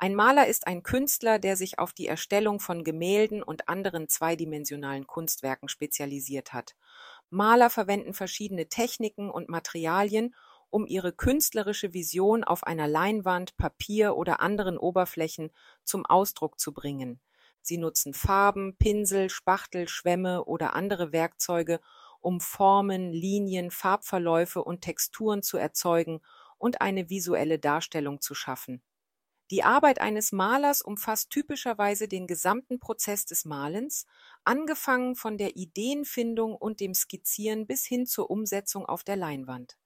Ein Maler ist ein Künstler, der sich auf die Erstellung von Gemälden und anderen zweidimensionalen Kunstwerken spezialisiert hat. Maler verwenden verschiedene Techniken und Materialien, um ihre künstlerische Vision auf einer Leinwand, Papier oder anderen Oberflächen zum Ausdruck zu bringen. Sie nutzen Farben, Pinsel, Spachtel, Schwämme oder andere Werkzeuge, um Formen, Linien, Farbverläufe und Texturen zu erzeugen und eine visuelle Darstellung zu schaffen. Die Arbeit eines Malers umfasst typischerweise den gesamten Prozess des Malens, angefangen von der Ideenfindung und dem Skizzieren bis hin zur Umsetzung auf der Leinwand.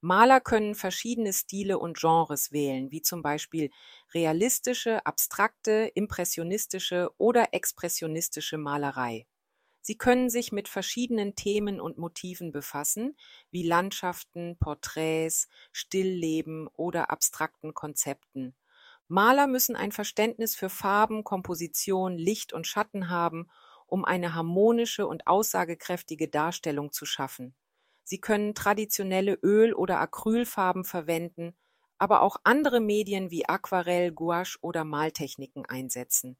Maler können verschiedene Stile und Genres wählen, wie zum Beispiel realistische, abstrakte, impressionistische oder expressionistische Malerei. Sie können sich mit verschiedenen Themen und Motiven befassen, wie Landschaften, Porträts, Stillleben oder abstrakten Konzepten. Maler müssen ein Verständnis für Farben, Komposition, Licht und Schatten haben, um eine harmonische und aussagekräftige Darstellung zu schaffen. Sie können traditionelle Öl- oder Acrylfarben verwenden, aber auch andere Medien wie Aquarell, Gouache oder Maltechniken einsetzen.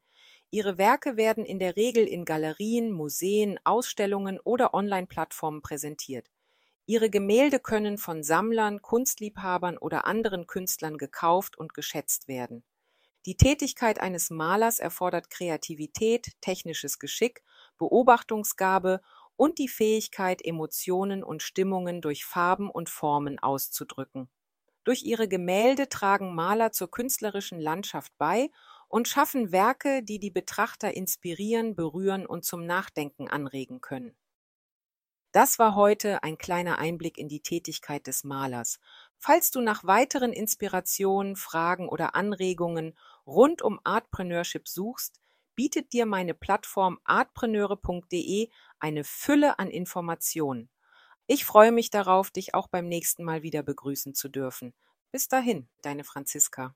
Ihre Werke werden in der Regel in Galerien, Museen, Ausstellungen oder Online-Plattformen präsentiert. Ihre Gemälde können von Sammlern, Kunstliebhabern oder anderen Künstlern gekauft und geschätzt werden. Die Tätigkeit eines Malers erfordert Kreativität, technisches Geschick, Beobachtungsgabe und die Fähigkeit, Emotionen und Stimmungen durch Farben und Formen auszudrücken. Durch ihre Gemälde tragen Maler zur künstlerischen Landschaft bei und schaffen Werke, die die Betrachter inspirieren, berühren und zum Nachdenken anregen können. Das war heute ein kleiner Einblick in die Tätigkeit des Malers. Falls du nach weiteren Inspirationen, Fragen oder Anregungen rund um Artpreneurship suchst, bietet dir meine Plattform artpreneure.de eine Fülle an Informationen. Ich freue mich darauf, dich auch beim nächsten Mal wieder begrüßen zu dürfen. Bis dahin, deine Franziska.